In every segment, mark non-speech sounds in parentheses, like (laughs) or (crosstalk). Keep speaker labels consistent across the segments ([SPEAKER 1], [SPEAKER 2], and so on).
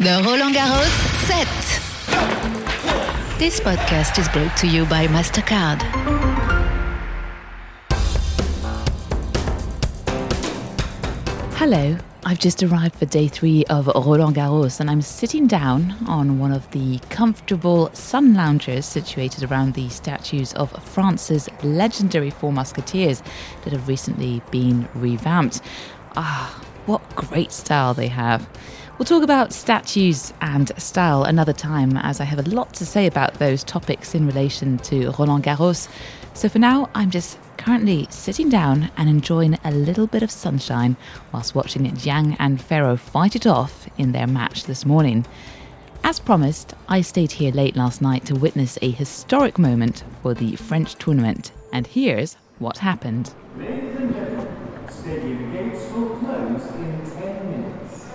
[SPEAKER 1] The Roland Garros set. This podcast is brought to you by MasterCard.
[SPEAKER 2] Hello, I've just arrived for day three of Roland Garros and I'm sitting down on one of the comfortable sun loungers situated around the statues of France's legendary Four Musketeers that have recently been revamped. Ah, what great style they have. We'll talk about statues and style another time, as I have a lot to say about those topics in relation to Roland Garros. So for now, I'm just currently sitting down and enjoying a little bit of sunshine whilst watching Jiang and Ferro fight it off in their match this morning. As promised, I stayed here late last night to witness a historic moment for the French tournament, and here's what happened.
[SPEAKER 3] Ladies and gentlemen, stadium gates will close in 10 minutes.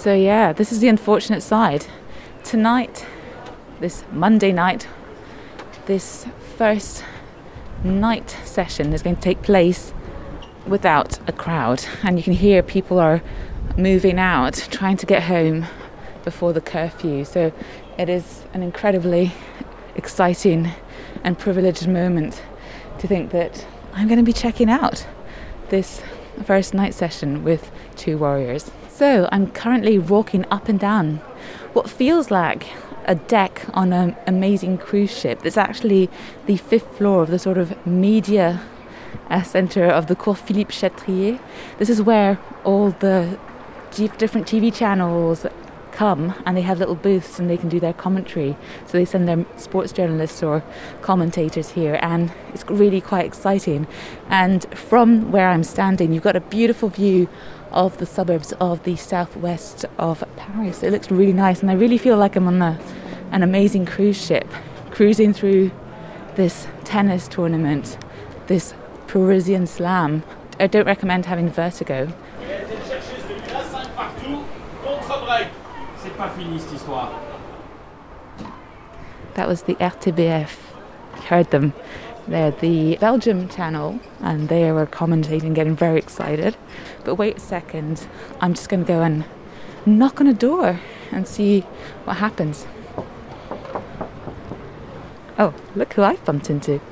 [SPEAKER 2] So, yeah, this is the unfortunate side. Tonight, this Monday night, this first night session is going to take place without a crowd, and you can hear people are moving out, trying to get home before the curfew. So, it is an incredibly exciting and privileged moment to think that I'm going to be checking out this first night session with two warriors. So I'm currently walking up and down what feels like a deck on an amazing cruise ship. It's actually the fifth floor of the sort of media uh, center of the Cour Philippe Chatrier. This is where all the different TV channels come and they have little booths and they can do their commentary. So they send their sports journalists or commentators here, and it's really quite exciting. And from where I'm standing, you've got a beautiful view of the suburbs of the southwest of Paris. It looks really nice, and I really feel like I'm on a, an amazing cruise ship cruising through this tennis tournament, this Parisian slam. I don't recommend having vertigo.
[SPEAKER 4] C'est pas fini cette histoire.
[SPEAKER 2] That was the RTBF. Heard them. They're the Belgium channel, and they were commentating, getting very excited. But wait a second, I'm just going to go and knock on a door and see what happens. Oh, look who I've bumped into.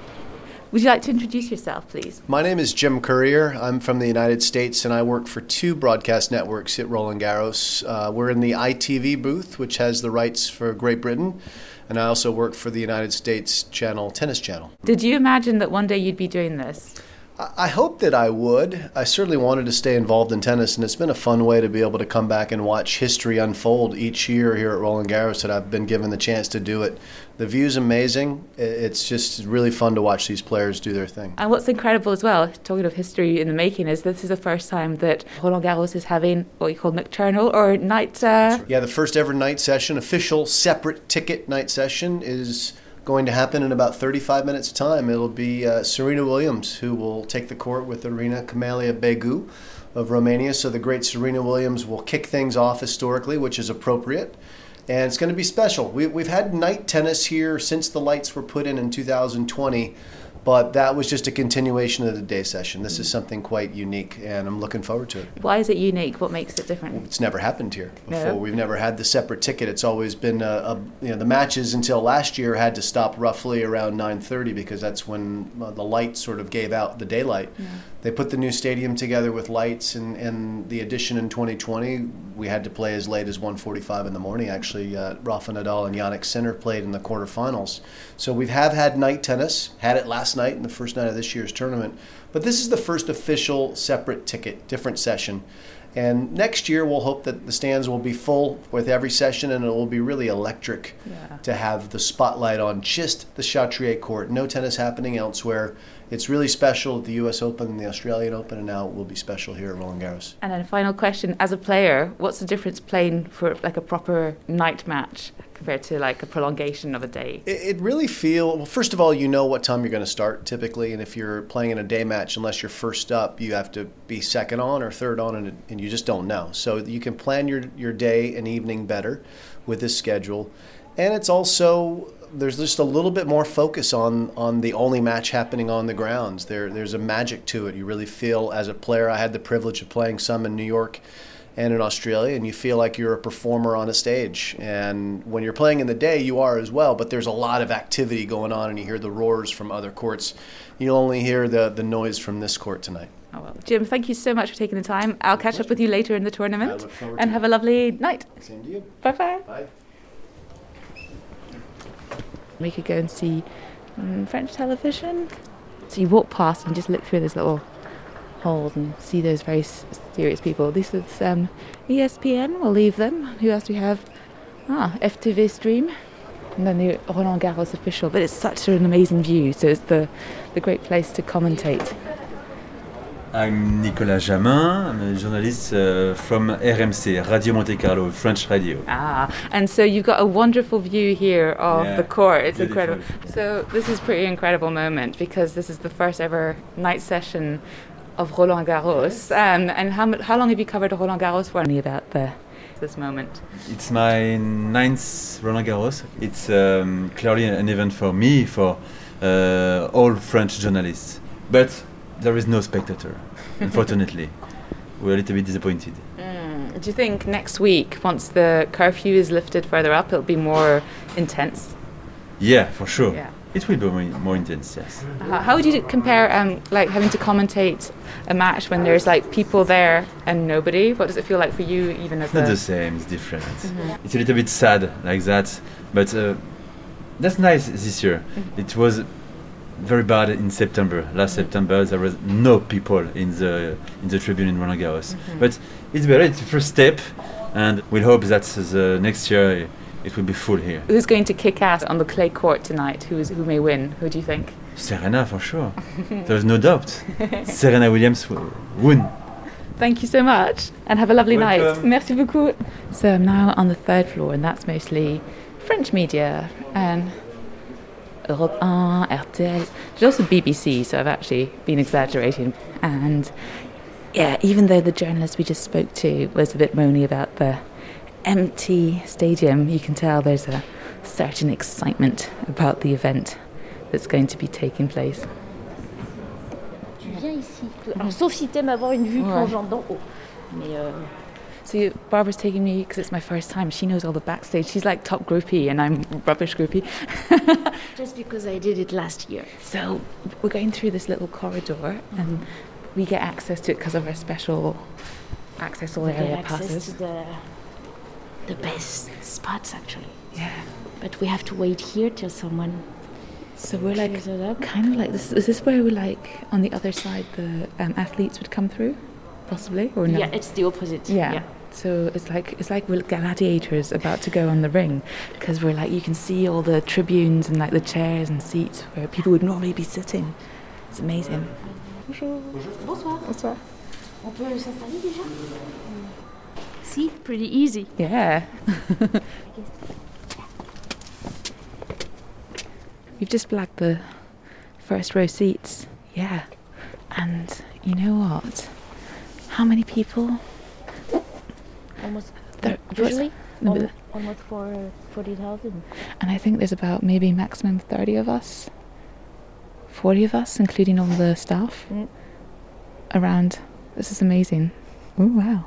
[SPEAKER 2] Would you like to introduce yourself, please?
[SPEAKER 5] My name is Jim Courier. I'm from the United States and I work for two broadcast networks at Roland Garros. Uh, we're in the ITV booth, which has the rights for Great Britain, and I also work for the United States channel, Tennis Channel.
[SPEAKER 2] Did you imagine that one day you'd be doing this?
[SPEAKER 5] I hope that I would. I certainly wanted to stay involved in tennis, and it's been a fun way to be able to come back and watch history unfold each year here at Roland Garros that I've been given the chance to do it. The view's amazing. It's just really fun to watch these players do their thing.
[SPEAKER 2] And what's incredible as well, talking of history in the making, is this is the first time that Roland Garros is having what you call nocturnal or night. Uh...
[SPEAKER 5] Yeah, the first ever night session, official separate ticket night session, is going to happen in about 35 minutes' time. It'll be uh, Serena Williams who will take the court with Irina Camelia Begu of Romania. So the great Serena Williams will kick things off historically, which is appropriate. And it's going to be special. We, we've had night tennis here since the lights were put in in 2020 but that was just a continuation of the day session. This is something quite unique, and I'm looking forward to it.
[SPEAKER 2] Why is it unique? What makes it different?
[SPEAKER 5] It's never happened here before.
[SPEAKER 2] No.
[SPEAKER 5] We've never had the separate ticket. It's always been a, a, you know the matches until last year had to stop roughly around 9:30 because that's when uh, the light sort of gave out the daylight.
[SPEAKER 2] Yeah.
[SPEAKER 5] They put the new stadium together with lights, and, and the addition in 2020, we had to play as late as 1:45 in the morning. Actually, uh, Rafa Nadal and Jannik Sinner played in the quarterfinals. So we have had night tennis. Had it last night and the first night of this year's tournament. But this is the first official separate ticket, different session. And next year, we'll hope that the stands will be full with every session, and it will be really electric
[SPEAKER 2] Yeah.
[SPEAKER 5] to have the spotlight on just the Chatrier court. No tennis happening elsewhere. It's really special at the U.S. Open and the Australian Open, and now it will be special here at Roland Garros.
[SPEAKER 2] And then final question: As a player, what's the difference playing for like a proper night match compared to like a prolongation of a day?
[SPEAKER 5] It, it really feel well. First of all, you know what time you're going to start typically, and if you're playing in a day match, unless you're first up, you have to be second on or third on, and, and you just don't know. So you can plan your your day and evening better with this schedule, and it's also there's just a little bit more focus on on the only match happening on the grounds. There there's a magic to it. You really feel as a player. I had the privilege of playing some in New York and in Australia, and you feel like you're a performer on a stage. And when you're playing in the day, you are as well, but there's a lot of activity going on, and you hear the roars from other courts. You'll only hear the, the noise from this court tonight.
[SPEAKER 2] Oh, well. Jim, thank you so much for taking the time. I'll catch up with you later in the
[SPEAKER 5] I
[SPEAKER 2] tournament.
[SPEAKER 5] look forward
[SPEAKER 2] And
[SPEAKER 5] to
[SPEAKER 2] have
[SPEAKER 5] it.
[SPEAKER 2] a lovely night.
[SPEAKER 5] Same to you.
[SPEAKER 2] Bye bye.
[SPEAKER 5] Bye.
[SPEAKER 2] We could go and see mm, French television. So you walk past and just look through this little holes and see those very serious people. This is um, ESPN. We'll leave them. Who else do we have? Ah, FTV Stream. And then the Roland Garros official. But it's such an amazing view, so it's the, the great place to commentate.
[SPEAKER 4] I'm Nicolas Jamin. I'm a journalist uh, from RMC, Radio Monte Carlo, French radio.
[SPEAKER 2] Ah, and so you've got a wonderful view here of
[SPEAKER 4] Yeah,
[SPEAKER 2] the court. It's
[SPEAKER 4] beautiful.
[SPEAKER 2] incredible. So this is pretty incredible moment because this is the first ever night session of Roland Garros. Um, and how, how long have you covered Roland Garros for? Me about the this moment.
[SPEAKER 4] It's my ninth Roland Garros. It's um, clearly an event for me, for uh, all French journalists. But there is no spectator, (laughs) unfortunately. We're a little bit disappointed.
[SPEAKER 2] Mm. Do you think next week, once the curfew is lifted further up, it'll be more intense?
[SPEAKER 4] Yeah, for sure.
[SPEAKER 2] Yeah.
[SPEAKER 4] It will be more, more intense, yes.
[SPEAKER 2] Uh, how would you compare, um, like having to commentate a match when there's like people there and nobody? What does it feel like for you, even as
[SPEAKER 4] It's not the same, it's different. It's a little bit sad like that, but uh, that's nice this year. It was very bad in September. Last September there was no people in the in the tribune in Roland Garros. But it's better. It's the first step, and we hope that the next year it will be full here.
[SPEAKER 2] Who's going to kick ass on the clay court tonight? Who's who may win? Who do you think?
[SPEAKER 4] Serena for sure. There's no doubt. (laughs) Serena Williams w- won.
[SPEAKER 2] Thank you so much, and have a lovely night. Merci beaucoup. So I'm now on the third floor, and that's mostly French media and Europe 1, RTL. There's also BBC, so I've actually been exaggerating. And yeah, even though the journalist we just spoke to was a bit moany about the empty stadium, you can tell there's a certain excitement about the event that's going to be taking place.
[SPEAKER 6] Tu viens ici. Alors, sauf si t'aimes avoir une vue plongeante d'en haut. Mais euh,
[SPEAKER 2] So Barbara's taking me because it's my first time. She knows all the backstage. She's like top groupie, and I'm rubbish groupie. (laughs)
[SPEAKER 6] just because I did it last year.
[SPEAKER 2] So we're going through this little corridor, and we get access to it because of our special access all area
[SPEAKER 6] access
[SPEAKER 2] passes.
[SPEAKER 6] to the the best spots actually.
[SPEAKER 2] Yeah.
[SPEAKER 6] But we have to wait here till someone
[SPEAKER 2] So we're like kind of like this. Is this where we like on the other side the um, athletes would come through, possibly or no?
[SPEAKER 6] Yeah, it's the opposite.
[SPEAKER 2] Yeah. So it's like it's like we're gladiators about to go on the ring because we're like you can see all the tribunes and like the chairs and seats where people would normally be sitting. It's amazing. Bonjour.
[SPEAKER 6] Bonsoir.
[SPEAKER 2] Bonsoir.
[SPEAKER 6] On peut s'installer déjà See, pretty easy.
[SPEAKER 2] Yeah. (laughs) We've just blacked the first row seats. Yeah. And you know what? How many people?
[SPEAKER 6] Almost.
[SPEAKER 2] There-
[SPEAKER 6] usually,
[SPEAKER 2] No,
[SPEAKER 6] al- almost for forty thousand.
[SPEAKER 2] And I think there's about maybe maximum 30 of us. 40 of us, including all the staff
[SPEAKER 6] Mm.
[SPEAKER 2] around. This is amazing. Oh, wow.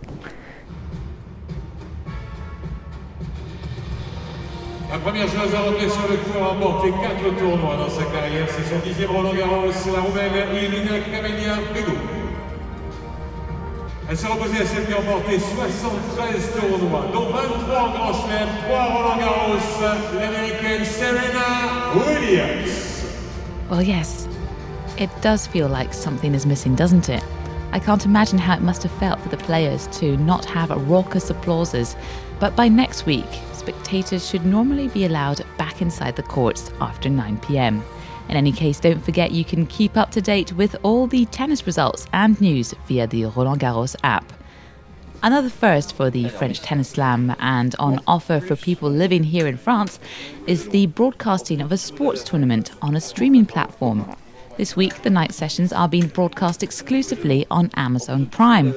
[SPEAKER 7] La première chose à sur le a remporté 4 tournois dans sa carrière. C'est son dixième Roland Garros, la Roumaine Irina. Elle s'est reposée à celle qui a remporté 73 tournois, dont 23 en Grand Chelem, 3 Roland Garros, l'américaine Serena Williams.
[SPEAKER 1] Well, yes, it does feel like something is missing, doesn't it? I can't imagine how it must have felt for the players to not have raucous applauses. But by next week, spectators should normally be allowed back inside the courts after 9 pm. In any case, don't forget you can keep up to date with all the tennis results and news via the Roland Garros app. Another first for the French Tennis Slam and on offer for people living here in France is the broadcasting of a sports tournament on a streaming platform. This week, the night sessions are being broadcast exclusively on Amazon Prime.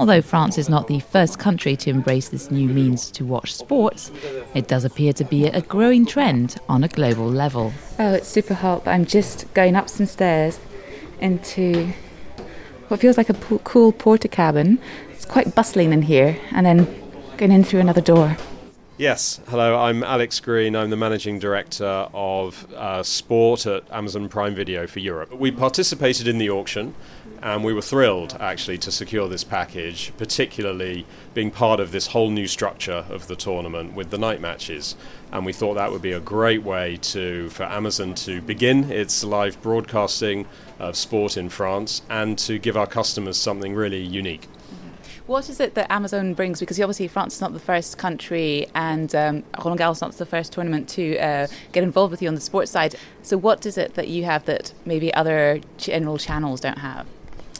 [SPEAKER 1] Although France is not the first country to embrace this new means to watch sports, it does appear to be a growing trend on a global level.
[SPEAKER 2] Oh, it's super hot, but I'm just going up some stairs into what feels like a po- cool porter cabin. It's quite bustling in here, and then going in through another door.
[SPEAKER 8] Yes, hello, I'm Alex Green. I'm the managing director of uh, sport at Amazon Prime Video for Europe. We participated in the auction and we were thrilled actually to secure this package, particularly being part of this whole new structure of the tournament with the night matches. And we thought that would be a great way to for Amazon to begin its live broadcasting of sport in France and to give our customers something really unique.
[SPEAKER 2] What is it that Amazon brings? Because obviously France is not the first country, and um, Roland Garros is not the first tournament to uh, get involved with you on the sports side. So, what is it that you have that maybe other general channels don't have?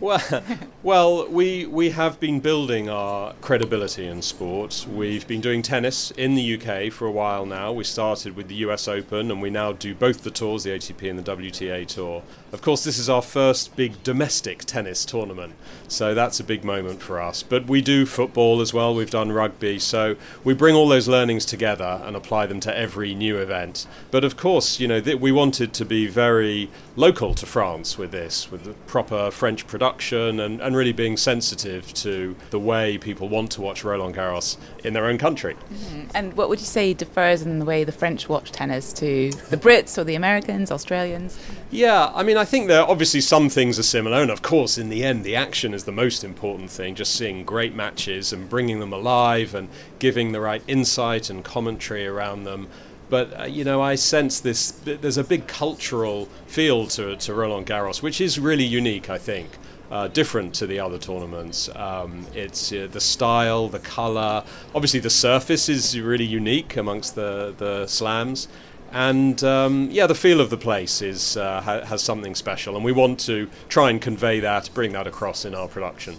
[SPEAKER 8] well, (laughs) well, we we have been building our credibility in sport. We've been doing tennis in the UK for a while now. We started with the US Open, and we now do both the tours, the ATP and the WTA tour. Of course, this is our first big domestic tennis tournament, so that's a big moment for us. But we do football as well. We've done rugby, so we bring all those learnings together and apply them to every new event. But of course, you know, th- we wanted to be very local to France with this, with the proper French production and, and really being sensitive to the way people want to watch Roland Garros in their own country.
[SPEAKER 2] Mm-hmm. And what would you say differs in the way the French watch tennis to the Brits or the Americans, Australians?
[SPEAKER 8] Yeah, I mean, I think there are obviously some things are similar, and of course, in the end, the action is the most important thing. Just seeing great matches and bringing them alive and giving the right insight and commentary around them. But uh, you know, I sense this. There's a big cultural feel to to Roland Garros, which is really unique. I think. Uh, different to the other tournaments. Um, it's uh, the style, the color. Obviously, the surface is really unique amongst the the slams, and um, yeah, the feel of the place is uh, ha- has something special, and we want to try and convey that, bring that across in our production.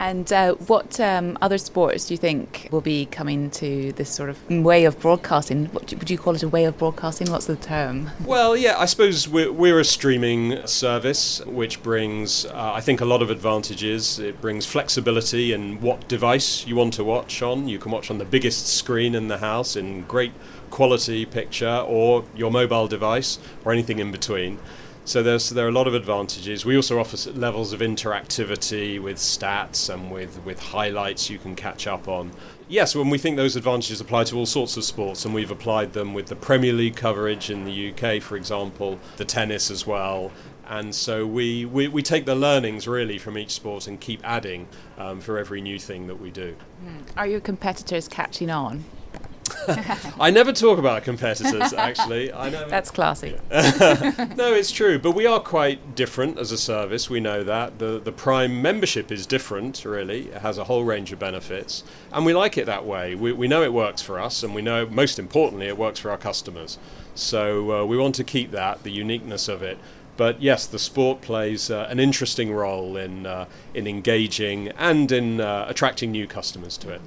[SPEAKER 2] And uh, what um, other sports do you think will be coming to this sort of way of broadcasting? What would you call it a way of broadcasting? What's the term?
[SPEAKER 8] Well, yeah, I suppose we're, we're a streaming service which brings, uh, I think, a lot of advantages. It brings flexibility in what device you want to watch on. You can watch on the biggest screen in the house in great quality picture or your mobile device or anything in between. So there's there are a lot of advantages. We also offer levels of interactivity with stats and with, with highlights you can catch up on. Yes, when we think those advantages apply to all sorts of sports, and we've applied them with the Premier League coverage in the UK, for example, the tennis as well. And so we, we, we take the learnings really from each sport and keep adding um, for every new thing that we do.
[SPEAKER 2] Are your competitors catching on? (laughs)
[SPEAKER 8] I never talk about competitors, actually. I know. (laughs)
[SPEAKER 2] That's classy. (laughs)
[SPEAKER 8] no, it's true, but we are quite different as a service. We know that the the Prime membership is different. Really, it has a whole range of benefits, and we like it that way. We we know it works for us, and we know most importantly it works for our customers. So uh, we want to keep that the uniqueness of it. But yes, the sport plays uh, an interesting role in uh, in engaging and in uh, attracting new customers to it.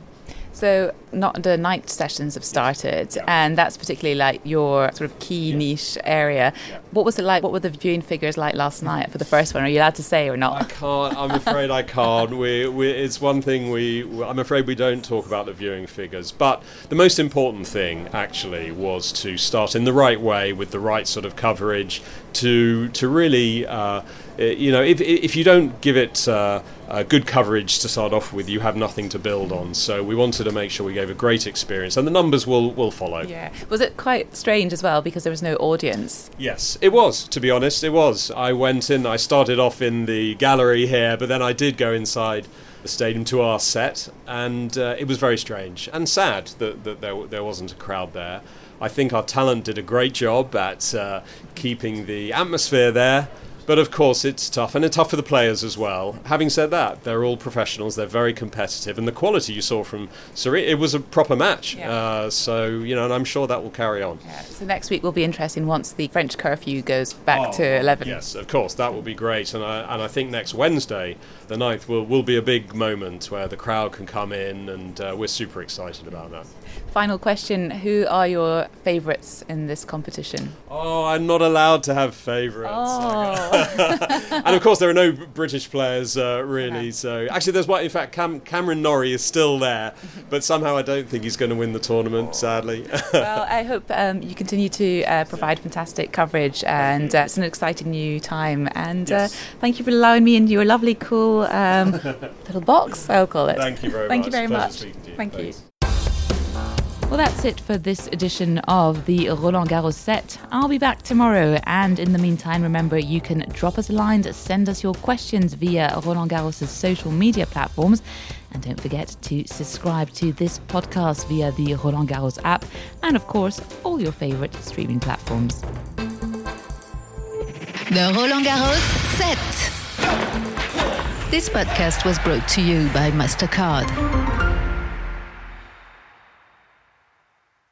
[SPEAKER 2] So, not the night sessions have started,
[SPEAKER 8] Yeah.
[SPEAKER 2] and that's particularly like your sort of key niche area. What was it like? What were the viewing figures like last night for the first one? Are you allowed to say or not?
[SPEAKER 8] I can't. I'm afraid I can't. We, we, it's one thing we. I'm afraid we don't talk about the viewing figures. But the most important thing, actually, was to start in the right way with the right sort of coverage. To to really, uh, you know, if if you don't give it uh, uh, good coverage to start off with, you have nothing to build on. So we wanted to make sure we gave a great experience, and the numbers will will follow.
[SPEAKER 2] Yeah. Was it quite strange as well because there was no audience?
[SPEAKER 8] Yes, it was, to be honest, it was. I went in, I started off in the gallery here, but then I did go inside the stadium to our set, and uh, it was very strange and sad that, that there, there wasn't a crowd there. I think our talent did a great job at uh, keeping the atmosphere there. But of course, it's tough, and it's tough for the players as well. Having said that, they're all professionals. They're very competitive, and the quality you saw from Serena, it was a proper match.
[SPEAKER 2] Yeah.
[SPEAKER 8] Uh, so you know, and I'm sure that will carry on.
[SPEAKER 2] Yeah. So next week will be interesting once the French curfew goes back to 11.
[SPEAKER 8] Yes, of course, that will be great. And I, and I think next Wednesday, the 9th, will, will be a big moment where the crowd can come in, and uh, we're super excited about that.
[SPEAKER 2] Final question Who are your favourites in this competition?
[SPEAKER 8] Oh, I'm not allowed to have favourites.
[SPEAKER 2] Oh. (laughs)
[SPEAKER 8] and of course, there are no British players uh, really. So actually, there's one. In fact, Cam- Cameron Norrie is still there, but somehow I don't think he's going to win the tournament. Sadly.
[SPEAKER 9] well, I hope um, you continue to uh, provide fantastic coverage, and uh, it's an exciting new time. And
[SPEAKER 8] Yes.
[SPEAKER 9] uh, thank you for allowing me into your lovely, cool um, (laughs) little box. I'll call it.
[SPEAKER 8] Thank you very much.
[SPEAKER 9] Thank
[SPEAKER 8] much.
[SPEAKER 9] you very much.
[SPEAKER 8] to you.
[SPEAKER 9] Thank
[SPEAKER 8] Thanks.
[SPEAKER 9] you.
[SPEAKER 2] Well, that's it for this edition of the Roland Garros set. I'll be back tomorrow, and in the meantime, remember you can drop us a line, send us your questions via Roland Garros' social media platforms, and don't forget to subscribe to this podcast via the Roland Garros app, and of course, all your favorite streaming platforms.
[SPEAKER 10] The Roland Garros set. This podcast was brought to you by MasterCard.